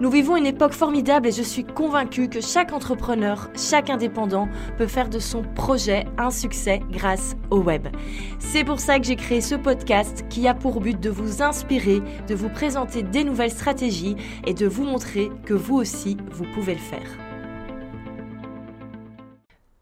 Nous vivons une époque formidable et je suis convaincue que chaque entrepreneur, chaque indépendant peut faire de son projet un succès grâce au web. C'est pour ça que j'ai créé ce podcast qui a pour but de vous inspirer, de vous présenter des nouvelles stratégies et de vous montrer que vous aussi, vous pouvez le faire.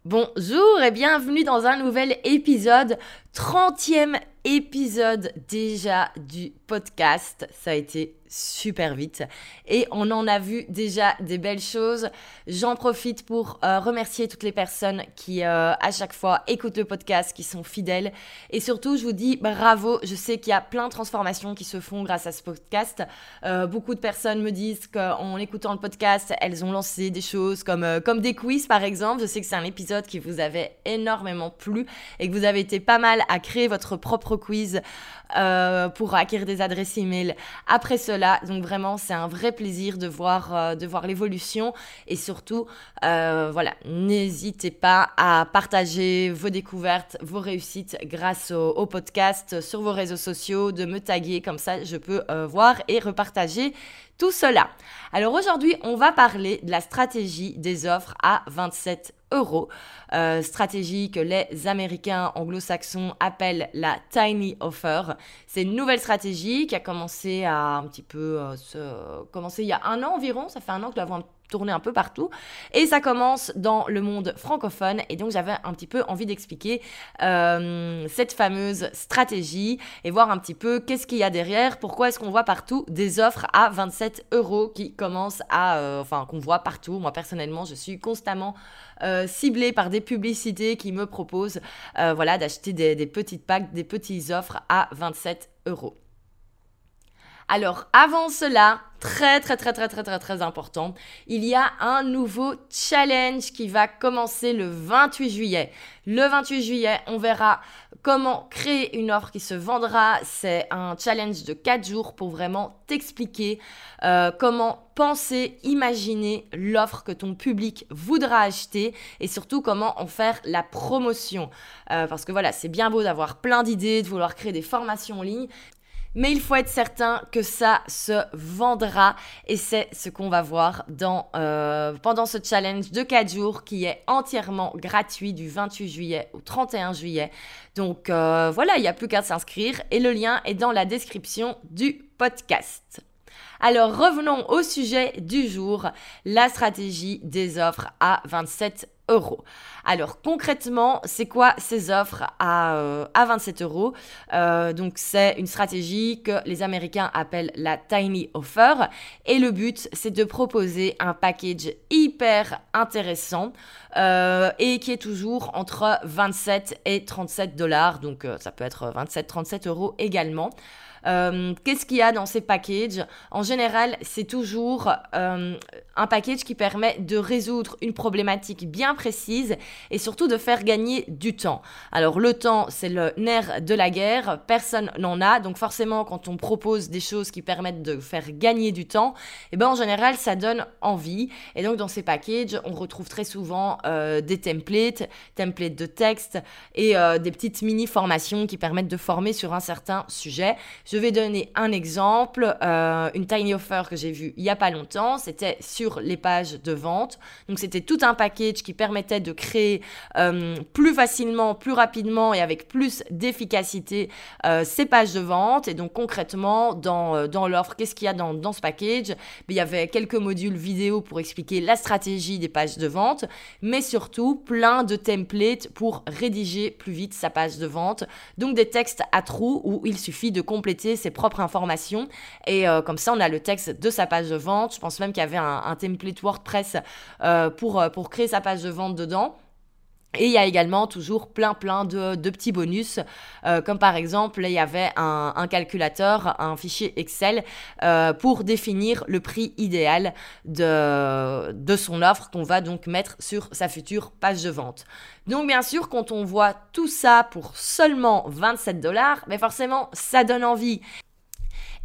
Bonjour et bienvenue dans un nouvel épisode, 30e épisode déjà du podcast. Ça a été super vite et on en a vu déjà des belles choses. J'en profite pour euh, remercier toutes les personnes qui euh, à chaque fois écoutent le podcast, qui sont fidèles et surtout je vous dis bravo. Je sais qu'il y a plein de transformations qui se font grâce à ce podcast. Euh, beaucoup de personnes me disent qu'en écoutant le podcast, elles ont lancé des choses comme comme des quiz par exemple. Je sais que c'est un épisode qui vous avait énormément plu et que vous avez été pas mal à créer votre propre quiz euh, pour acquérir des adresses email après cela. Donc vraiment, c'est un vrai plaisir de voir, euh, l'évolution et surtout, euh, voilà, n'hésitez pas à partager vos découvertes, vos réussites grâce au, au, podcast sur vos réseaux sociaux, de me taguer comme ça, je peux voir et repartager tout cela. Alors aujourd'hui, on va parler de la stratégie des offres à 27 Euh, stratégie que les Américains anglo-saxons appellent la tiny offer. C'est une nouvelle stratégie qui a commencé à un petit peu euh, se commencer il y a un an environ. Ça fait un an que la vente tourner un peu partout. Et ça commence dans le monde francophone. Et donc j'avais un petit peu envie d'expliquer euh, cette fameuse stratégie et voir un petit peu qu'est-ce qu'il y a derrière. Pourquoi est-ce qu'on voit partout des offres à 27 euros qui commencent à... Euh, enfin, qu'on voit partout. Moi personnellement, je suis constamment euh, ciblée par des publicités qui me proposent voilà, d'acheter des, des petites packs, des petites offres à 27 euros. Alors, avant cela, très très très très très très très important, il y a un nouveau challenge qui va commencer le 28 juillet. Le 28 juillet, on verra comment créer une offre qui se vendra. C'est un challenge de 4 jours pour vraiment t'expliquer euh, comment penser, imaginer l'offre que ton public voudra acheter et surtout comment en faire la promotion. Euh, parce que voilà, c'est bien beau d'avoir plein d'idées, de vouloir créer des formations en ligne, mais il faut être certain que ça se vendra et c'est ce qu'on va voir dans, euh, pendant ce challenge de 4 jours qui est entièrement gratuit du 28 juillet au 31 juillet. Donc euh, voilà, il n'y a plus qu'à s'inscrire et le lien est dans la description du podcast. Alors revenons au sujet du jour, la stratégie des offres à 27 Alors concrètement, c'est quoi ces offres à, euh, à 27 euros? Euh, Donc c'est une stratégie que les Américains appellent la tiny offer et le but c'est de proposer un package hyper intéressant euh, et qui est toujours entre 27 et 37 dollars. Donc ça peut être 27-37 euros également. Euh, qu'est-ce qu'il y a dans ces packages? En général, c'est toujours euh, un package qui permet de résoudre une problématique bien précise et surtout de faire gagner du temps. Alors le temps, c'est le nerf de la guerre, personne n'en a, donc forcément quand on propose des choses qui permettent de faire gagner du temps, eh ben en général ça donne envie. Et donc dans ces packages, on retrouve très souvent euh, des templates, templates de texte et des petites mini formations qui permettent de former sur un certain sujet. Je vais donner un exemple, euh, une tiny offer que j'ai vue il n'y a pas longtemps, c'était sur les pages de vente. Donc c'était tout un package qui permettait de créer euh, plus facilement, plus rapidement et avec plus d'efficacité euh, ces pages de vente. Et donc concrètement, dans, l'offre, qu'est-ce qu'il y a dans, dans ce package? Ben, Il y avait quelques modules vidéo pour expliquer la stratégie des pages de vente, mais surtout plein de templates pour rédiger plus vite sa page de vente. Donc des textes à trous où il suffit de compléter ses propres informations. Et euh, comme ça, on a le texte de sa page de vente. Je pense même qu'il y avait un, template WordPress euh, pour, euh, pour créer sa page de vente dedans. Et il y a également toujours plein plein de, petits bonus, euh, comme par exemple il y avait un, calculateur, un fichier Excel euh, pour définir le prix idéal de, de son offre qu'on va donc mettre sur sa future page de vente. Donc bien sûr, quand on voit tout ça pour seulement 27 dollars, mais forcément ça donne envie.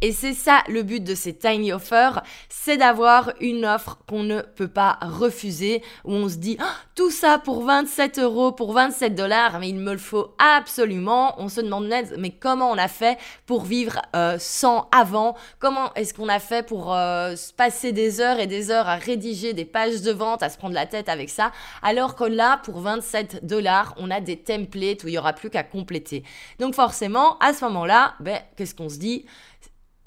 Et c'est ça le but de ces tiny offers, c'est d'avoir une offre qu'on ne peut pas refuser, où on se dit ah, tout ça pour 27 euros, pour 27 dollars, mais il me le faut absolument. On se demande mais comment on a fait pour vivre euh, sans avant? Comment est-ce qu'on a fait pour euh, passer des heures et des heures à rédiger des pages de vente, à se prendre la tête avec ça, alors que là, pour 27 dollars, on a des templates où il y aura plus qu'à compléter. Donc forcément, à ce moment-là, ben, qu'est-ce qu'on se dit?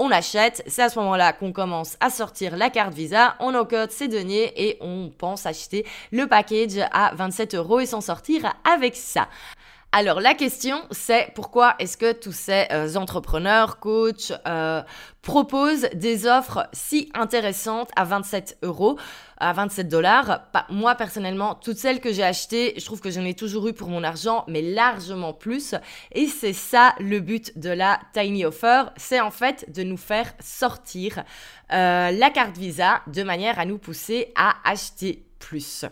On achète, c'est à ce moment-là qu'on commence à sortir la carte Visa, on encode ses deniers et on pense acheter le package à 27 euros et s'en sortir avec ça. Alors la question c'est pourquoi est-ce que tous ces euh, entrepreneurs, coachs euh, proposent des offres si intéressantes à 27 euros, à 27 dollars? Moi personnellement, toutes celles que j'ai achetées, je trouve que j'en ai toujours eu pour mon argent, mais largement plus. Et c'est ça le but de la Tiny Offer, c'est en fait de nous faire sortir euh, la carte Visa de manière à nous pousser à acheter plus.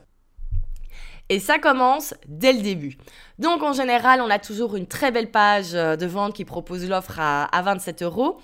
Et ça commence dès le début. Donc en général, on a toujours une très belle page euh, de vente qui propose l'offre à, à 27 euros.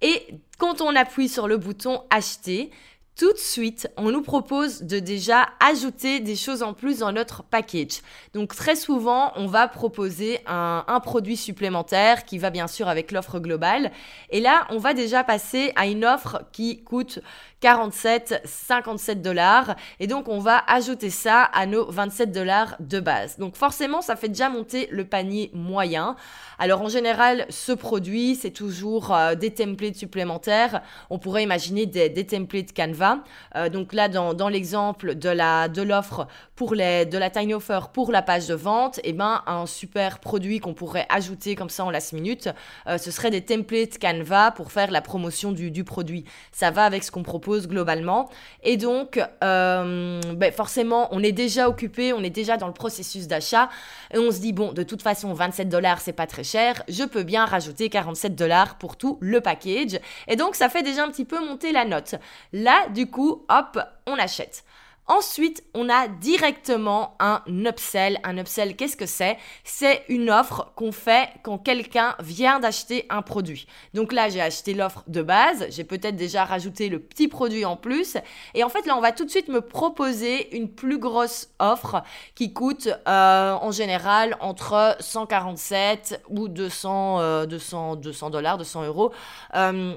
Et quand on appuie sur le bouton acheter, tout de suite, on nous propose de déjà ajouter des choses en plus dans notre package. Donc très souvent, on va proposer un produit supplémentaire qui va bien sûr avec l'offre globale. Et là, on va déjà passer à une offre qui coûte 47, 57 dollars. Et donc, on va ajouter ça à nos 27 dollars de base. Donc, forcément, ça fait déjà monter le panier moyen. Alors, en général, ce produit, c'est toujours euh, des templates supplémentaires. On pourrait imaginer des, templates Canva. Euh, donc là, dans, l'exemple de la l'offre pour de la tiny offer pour la page de vente, et eh ben un super produit qu'on pourrait ajouter comme ça en last minute, euh, ce serait des templates Canva pour faire la promotion du produit. Ça va avec ce qu'on propose globalement. Et donc, euh, ben forcément, on est déjà occupé, on est déjà dans le processus d'achat et on se dit, bon, de toute façon, 27 dollars, c'est pas très cher, je peux bien rajouter 47 dollars pour tout le package. Et donc, ça fait déjà un petit peu monter la note. Là, du coup, hop, on achète. Ensuite, on a directement un upsell. Un upsell, qu'est-ce que c'est? C'est une offre qu'on fait quand quelqu'un vient d'acheter un produit. Donc là, j'ai acheté l'offre de base, j'ai peut-être déjà rajouté le petit produit en plus. Et en fait, là, on va tout de suite me proposer une plus grosse offre qui coûte euh, en général entre 147 ou 200, 200, 200 dollars, 200 euros. Euh,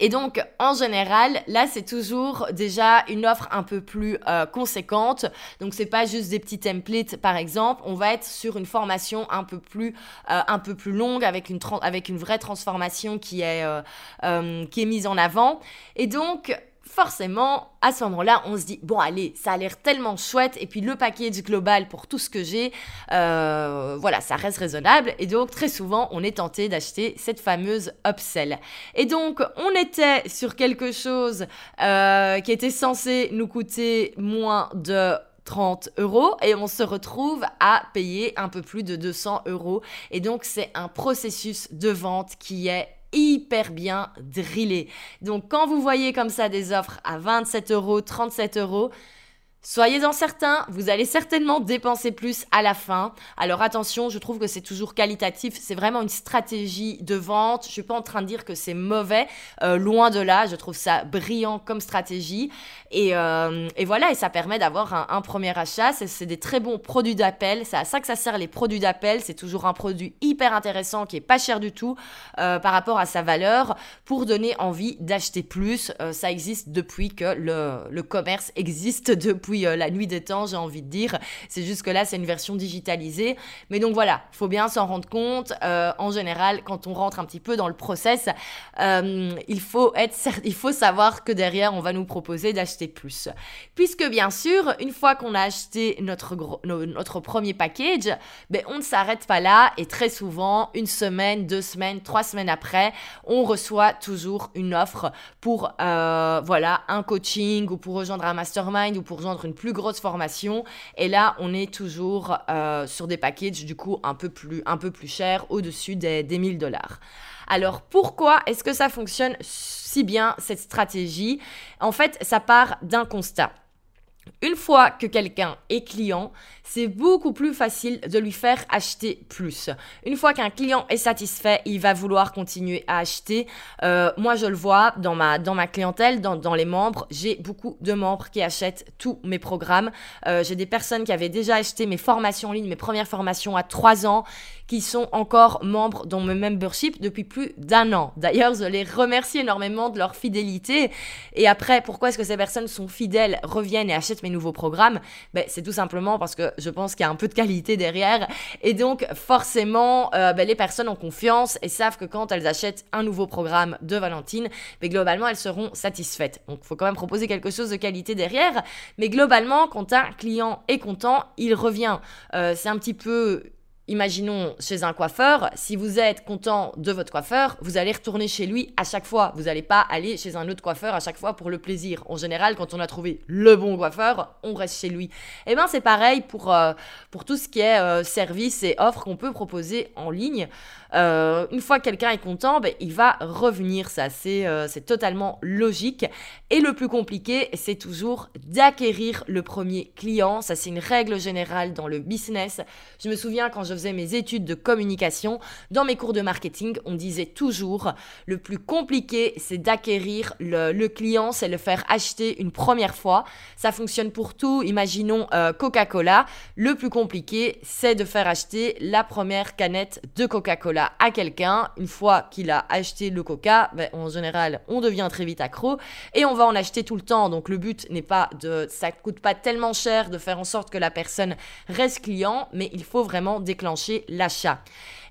et donc, en général, là, c'est toujours déjà une offre un peu plus euh, conséquente. Donc, c'est pas juste des petits templates, par exemple. On va être sur une formation un peu plus, euh, un peu plus longue, avec une, avec une vraie transformation qui est, euh, qui est mise en avant. Et donc, forcément, à ce moment-là, on se dit, bon, allez, ça a l'air tellement chouette, et puis le package global pour tout ce que j'ai, euh, voilà, ça reste raisonnable, et donc très souvent, on est tenté d'acheter cette fameuse upsell. Et donc, on était sur quelque chose euh, qui était censé nous coûter moins de 30 euros et on se retrouve à payer un peu plus de 200 euros. Et donc, c'est un processus de vente qui est hyper bien drillé. Donc quand vous voyez comme ça des offres à 27 euros, 37 euros, Soyez-en certains, vous allez certainement dépenser plus à la fin. Alors attention, je trouve que c'est toujours qualitatif, c'est vraiment une stratégie de vente. Je suis pas en train de dire que c'est mauvais, euh, loin de là, je trouve ça brillant comme stratégie. Et, euh, voilà, et ça permet d'avoir un, premier achat. C'est des très bons produits d'appel, c'est à ça que ça sert les produits d'appel. C'est toujours un produit hyper intéressant qui est pas cher du tout euh, par rapport à sa valeur pour donner envie d'acheter plus. ça existe depuis que le commerce existe depuis euh, la nuit des temps, j'ai envie de dire. C'est juste que là, c'est une version digitalisée. Mais donc voilà, il faut bien s'en rendre compte. Euh, en général, quand on rentre un petit peu dans le process, euh, il, faut être, il faut savoir que derrière, on va nous proposer d'acheter plus. Puisque bien sûr, une fois qu'on a acheté notre, notre premier package, ben, on ne s'arrête pas là et très souvent, une semaine, deux semaines, trois semaines après, on reçoit toujours une offre pour voilà un coaching ou pour rejoindre un mastermind ou pour rejoindre une plus grosse formation. Et là, on est toujours euh, sur des packages du coup un peu plus, un peu plus chers, au-dessus des, des 1000 dollars. Alors pourquoi est-ce que ça fonctionne si bien cette stratégie? En fait, ça part d'un constat. Une fois que quelqu'un est client, c'est beaucoup plus facile de lui faire acheter plus. Une fois qu'un client est satisfait, il va vouloir continuer à acheter. Euh, moi, je le vois dans ma, clientèle, dans, dans les membres. J'ai beaucoup de membres qui achètent tous mes programmes. Euh, j'ai des personnes qui avaient déjà acheté mes formations en ligne, mes premières formations à 3 ans, qui sont encore membres dans mon membership depuis plus d'un an. D'ailleurs, je les remercie énormément de leur fidélité. Et après, pourquoi est-ce que ces personnes sont fidèles, reviennent et achètent mes nouveaux programmes? Ben, C'est tout simplement parce que je pense qu'il y a un peu de qualité derrière. Et donc, forcément, euh, ben, les personnes ont confiance et savent que quand elles achètent un nouveau programme de Valentine, ben, globalement, elles seront satisfaites. Donc, il faut quand même proposer quelque chose de qualité derrière. Mais globalement, quand un client est content, il revient. Euh, c'est un petit peu Imaginons chez un coiffeur, si vous êtes content de votre coiffeur, vous allez retourner chez lui à chaque fois. Vous n'allez pas aller chez un autre coiffeur à chaque fois pour le plaisir. En général, quand on a trouvé le bon coiffeur, on reste chez lui. Et eh bien c'est pareil pour, euh, pour tout ce qui est euh, services et offres qu'on peut proposer en ligne. Euh, une fois que quelqu'un est content, ben, il va revenir. Ça, c'est totalement logique. Et le plus compliqué, c'est toujours d'acquérir le premier client. Ça, c'est une règle générale dans le business. Je me souviens quand je faisais mes études de communication, dans mes cours de marketing, on disait toujours le plus compliqué, c'est d'acquérir le, client, c'est le faire acheter une première fois. Ça fonctionne pour tout. Imaginons euh, Coca-Cola. Le plus compliqué, c'est de faire acheter la première canette de Coca-Cola à quelqu'un. Une fois qu'il a acheté le Coca, ben, en général, on devient très vite accro et on va en acheter tout le temps. Donc le but n'est pas de, ça coûte pas tellement cher de faire en sorte que la personne reste client, mais il faut vraiment déclencher l'achat.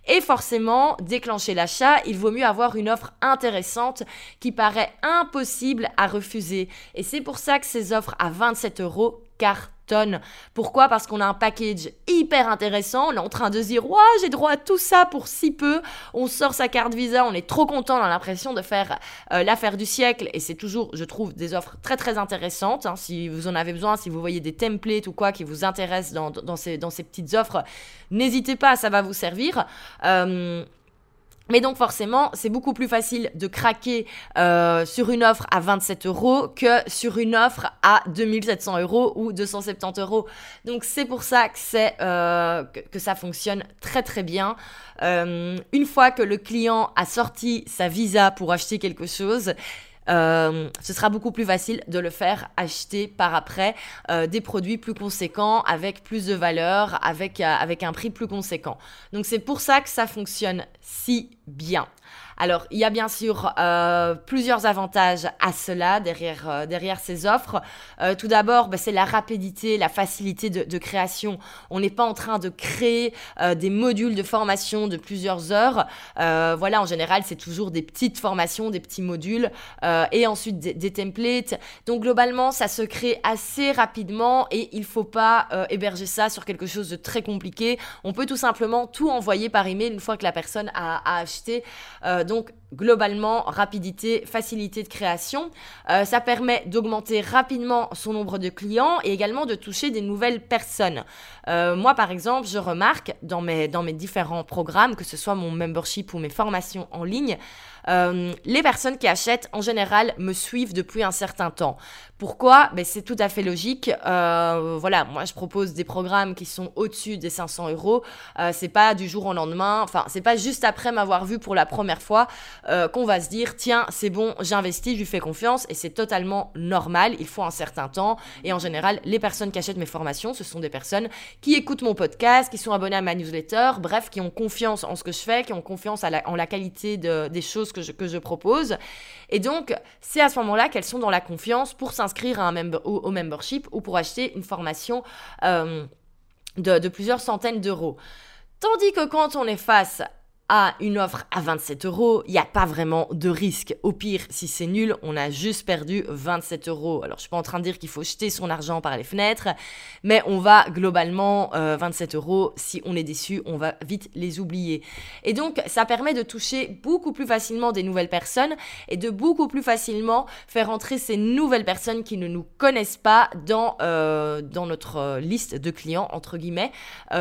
Et forcément, déclencher l'achat, il vaut mieux avoir une offre intéressante qui paraît impossible à refuser. Et c'est pour ça que ces offres à 27 euros cartonnent tonnes. Pourquoi? Parce qu'on a un package hyper intéressant. On est en train de se dire, ouais, j'ai droit à tout ça pour si peu. On sort sa carte Visa, on est trop content, on a l'impression de faire euh, l'affaire du siècle. Et c'est toujours, je trouve, des offres très très intéressantes. Hein. Si vous en avez besoin, si vous voyez des templates ou quoi qui vous intéressent dans, dans, ces, dans ces petites offres, n'hésitez pas, ça va vous servir. Euh, mais donc forcément, c'est beaucoup plus facile de craquer euh, sur une offre à 27 euros que sur une offre à 2700 euros ou 270 euros. Donc c'est pour ça que, c'est, euh, que, ça fonctionne très très bien. Euh, une fois que le client a sorti sa visa pour acheter quelque chose, euh, ce sera beaucoup plus facile de le faire acheter par après euh, des produits plus conséquents, avec plus de valeur, avec, euh, avec un prix plus conséquent. Donc c'est pour ça que ça fonctionne si bien. Alors, il y a bien sûr euh, plusieurs avantages à cela derrière, euh, derrière ces offres. Euh, tout d'abord, bah, c'est la rapidité, la facilité de, création. On n'est pas en train de créer des modules de formation de plusieurs heures. voilà, en général, c'est toujours des petites formations, des petits modules et ensuite des, templates. Donc, globalement, ça se crée assez rapidement et il ne faut pas héberger ça sur quelque chose de très compliqué. On peut tout simplement tout envoyer par email une fois que la personne a, a acheté donc globalement, rapidité, facilité de création. Euh, ça permet d'augmenter rapidement son nombre de clients et également de toucher des nouvelles personnes. Euh, moi, par exemple, je remarque dans mes, dans mes différents programmes, que ce soit mon membership ou mes formations en ligne, euh, les personnes qui achètent en général me suivent depuis un certain temps. Pourquoi? Ben, C'est tout à fait logique. Euh, voilà, moi je propose des programmes qui sont au-dessus des 500 euros. Euh, c'est pas du jour au lendemain, enfin, c'est pas juste après m'avoir vu pour la première fois qu'on va se dire tiens, c'est bon, j'investis, je lui fais confiance et c'est totalement normal. Il faut un certain temps. Et en général, les personnes qui achètent mes formations, ce sont des personnes qui écoutent mon podcast, qui sont abonnées à ma newsletter, bref, qui ont confiance en ce que je fais, qui ont confiance en la qualité de, des choses que je, que je propose. Et donc, c'est à ce moment-là qu'elles sont dans la confiance pour s'inscrire à un au, membership ou pour acheter une formation euh, de, de plusieurs centaines d'euros. Tandis que quand on est face à une offre à 27 euros, il n'y a pas vraiment de risque. Au pire, si c'est nul, on a juste perdu 27 euros. Alors, je suis pas en train de dire qu'il faut jeter son argent par les fenêtres, mais on va globalement 27 euh, euros. Si on est déçu, on va vite les oublier. Et donc, ça permet de toucher beaucoup plus facilement des nouvelles personnes et de beaucoup plus facilement faire entrer ces nouvelles personnes qui ne nous connaissent pas dans, euh, dans notre euh, liste de clients, entre guillemets,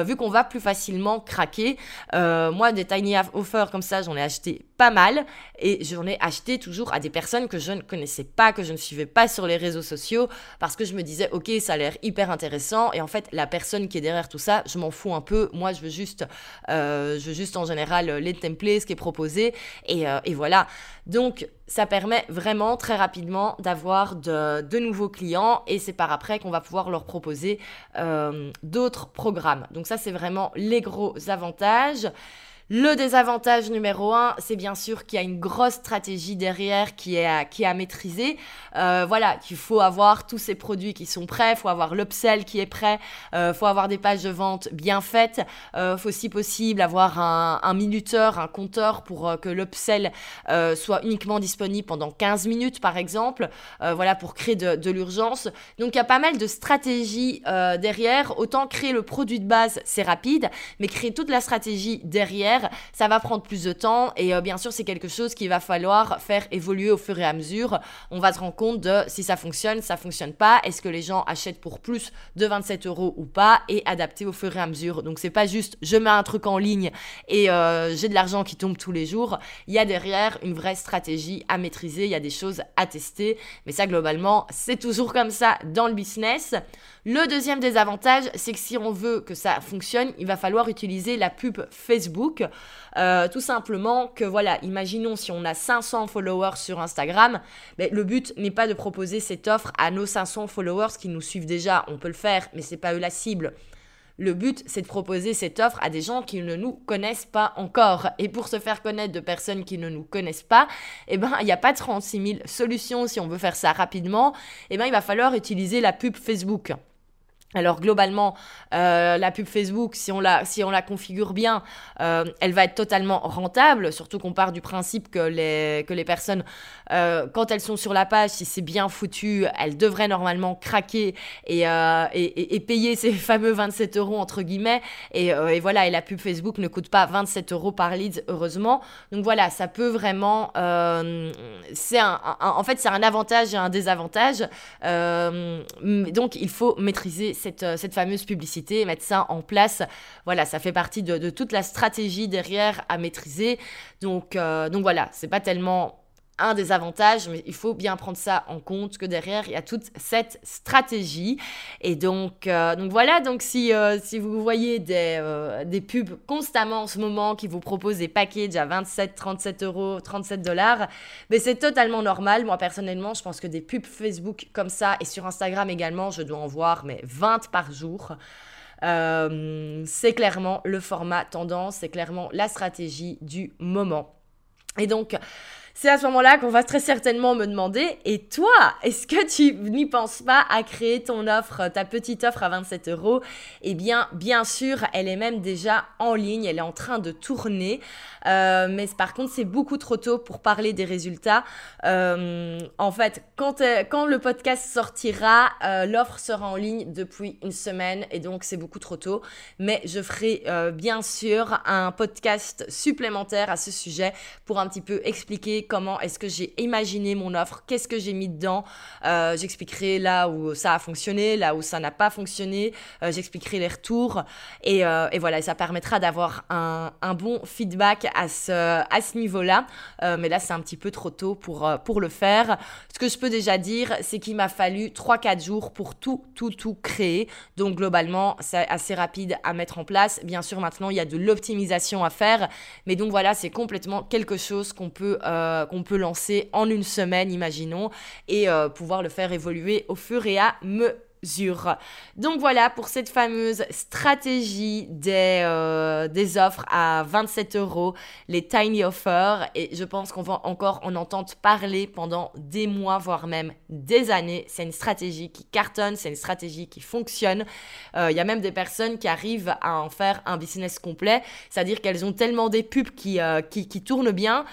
vu qu'on va plus facilement craquer. moi, des tiny offers comme ça, j'en ai acheté pas mal. Et j'en ai acheté toujours à des personnes que je ne connaissais pas, que je ne suivais pas sur les réseaux sociaux parce que je me disais ok ça a l'air hyper intéressant. Et en fait la personne qui est derrière tout ça je m'en fous un peu. Moi je veux juste euh, je veux juste en général les templates ce qui est proposé. Et, euh, voilà. Donc ça permet vraiment très rapidement d'avoir de, de, nouveaux clients. Et c'est par après qu'on va pouvoir leur proposer euh, d'autres programmes. Donc ça c'est vraiment les gros avantages le désavantage numéro un, c'est bien sûr qu'il y a une grosse stratégie derrière qui est à, qui est à maîtriser. Euh, voilà, qu'il faut avoir tous ces produits qui sont prêts, faut avoir l'upsell qui est prêt, euh, faut avoir des pages de vente bien faites, euh, faut si possible avoir un, un, minuteur, un compteur pour que l'upsell soit uniquement disponible pendant 15 minutes par exemple, voilà, pour créer de, de l'urgence. Donc il y a pas mal de stratégies derrière. Autant créer le produit de base, c'est rapide, mais créer toute la stratégie derrière, ça va prendre plus de temps et euh, bien sûr c'est quelque chose qu'il va falloir faire évoluer au fur et à mesure. On va se rendre compte de si ça fonctionne, ça fonctionne pas, est-ce que les gens achètent pour plus de 27 euros ou pas et adapter au fur et à mesure. Donc c'est pas juste je mets un truc en ligne et euh, j'ai de l'argent qui tombe tous les jours. Il y a derrière une vraie stratégie à maîtriser, il y a des choses à tester, mais ça globalement c'est toujours comme ça dans le business. Le deuxième désavantage, c'est que si on veut que ça fonctionne, il va falloir utiliser la pub Facebook. Euh, tout simplement que voilà, imaginons si on a 500 followers sur Instagram, mais le but n'est pas de proposer cette offre à nos 500 followers qui nous suivent déjà. On peut le faire, mais c'est pas eux la cible. Le but, c'est de proposer cette offre à des gens qui ne nous connaissent pas encore. Et pour se faire connaître de personnes qui ne nous connaissent pas, eh ben, il n'y a pas 36 000 solutions si on veut faire ça rapidement. Eh ben, il va falloir utiliser la pub Facebook. Alors globalement, euh, la pub Facebook, si on la, si on la configure bien, euh, elle va être totalement rentable, surtout qu'on part du principe que les, que les personnes, euh, quand elles sont sur la page, si c'est bien foutu, elles devraient normalement craquer et, et, payer ces fameux 27 euros entre guillemets. Et, et, voilà, et la pub Facebook ne coûte pas 27 euros par lead, heureusement. Donc voilà, ça peut vraiment... c'est un, en fait, c'est un avantage et un désavantage. donc il faut maîtriser euh, cette, fameuse publicité et mettre ça en place. Voilà, ça fait partie de, toute la stratégie derrière à maîtriser. Donc, euh, donc voilà, c'est pas tellement un des avantages, mais il faut bien prendre ça en compte que derrière il y a toute cette stratégie. Et donc, euh, donc voilà, donc si, si vous voyez des, des pubs constamment en ce moment qui vous proposent des packages à 27, 37 euros, 37 dollars, mais c'est totalement normal. Moi personnellement, je pense que des pubs Facebook comme ça et sur Instagram également, je dois en voir mais 20 par jour. Euh, c'est clairement le format tendance, c'est clairement la stratégie du moment. Et donc, c'est à ce moment-là qu'on va très certainement me demander, et toi, est-ce que tu n'y penses pas à créer ton offre, ta petite offre à 27 euros? Eh bien, bien sûr, elle est même déjà en ligne, elle est en train de tourner, euh, mais par contre, c'est beaucoup trop tôt pour parler des résultats. Euh, en fait, euh, quand le podcast sortira, l'offre sera en ligne depuis une semaine, et donc c'est beaucoup trop tôt, mais je ferai bien sûr un podcast supplémentaire à ce sujet pour un petit peu expliquer comment est-ce que j'ai imaginé mon offre, qu'est-ce que j'ai mis dedans. Euh, j'expliquerai là où ça a fonctionné, là où ça n'a pas fonctionné. Euh, j'expliquerai les retours. Et, euh, voilà, ça permettra d'avoir un, bon feedback à ce, niveau-là. mais là, c'est un petit peu trop tôt pour, le faire. Ce que je peux déjà dire, c'est qu'il m'a fallu 3-4 jours pour tout, tout, tout créer. Donc globalement, c'est assez rapide à mettre en place. Bien sûr, maintenant, il y a de l'optimisation à faire. Mais donc voilà, c'est complètement quelque chose qu'on peut... qu'on peut lancer en une semaine, imaginons, et euh, pouvoir le faire évoluer au fur et à mesure. Donc voilà pour cette fameuse stratégie des, euh, des offres à 27 euros, les tiny offers. Et je pense qu'on va encore en entendre parler pendant des mois, voire même des années. C'est une stratégie qui cartonne, c'est une stratégie qui fonctionne. Euh, il y a même des personnes qui arrivent à en faire un business complet, c'est-à-dire qu'elles ont tellement des pubs qui, euh, qui, qui tournent bien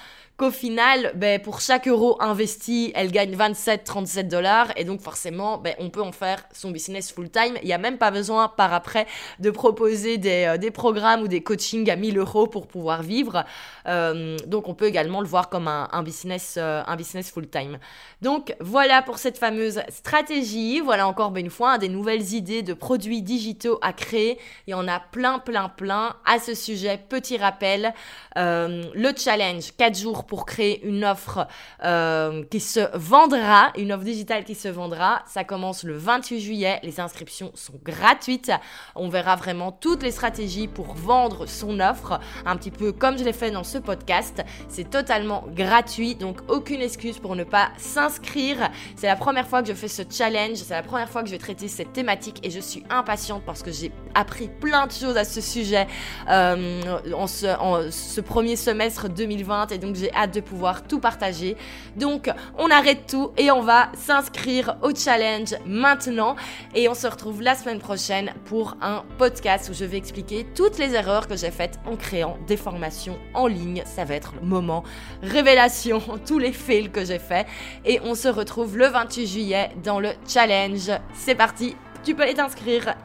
qu'au final, ben, pour chaque euro investi, elle gagne 27-37 dollars. Et donc, forcément, ben, on peut en faire son business full-time. Il n'y a même pas besoin, par après, de proposer des, euh, programmes ou des coachings à 1000 euros pour pouvoir vivre. Euh, donc, on peut également le voir comme un, un business, euh, un business full-time. Donc, voilà pour cette fameuse stratégie. Voilà encore ben, une fois des nouvelles idées de produits digitaux à créer. Il y en a plein, plein, plein à ce sujet. Petit rappel, le challenge 4 jours pour créer une offre euh, qui se vendra, une offre digitale qui se vendra. Ça commence le 28 juillet. Les inscriptions sont gratuites. On verra vraiment toutes les stratégies pour vendre son offre, un petit peu comme je l'ai fait dans ce podcast. C'est totalement gratuit, donc aucune excuse pour ne pas s'inscrire. C'est la première fois que je fais ce challenge, c'est la première fois que je vais traiter cette thématique et je suis impatiente parce que j'ai appris plein de choses à ce sujet euh, en, ce, en ce premier semestre 2020 et donc j'ai de pouvoir tout partager. Donc, on arrête tout et on va s'inscrire au challenge maintenant. Et on se retrouve la semaine prochaine pour un podcast où je vais expliquer toutes les erreurs que j'ai faites en créant des formations en ligne. Ça va être le moment révélation, tous les fails que j'ai fait. Et on se retrouve le 28 juillet dans le challenge. C'est parti, tu peux aller t'inscrire.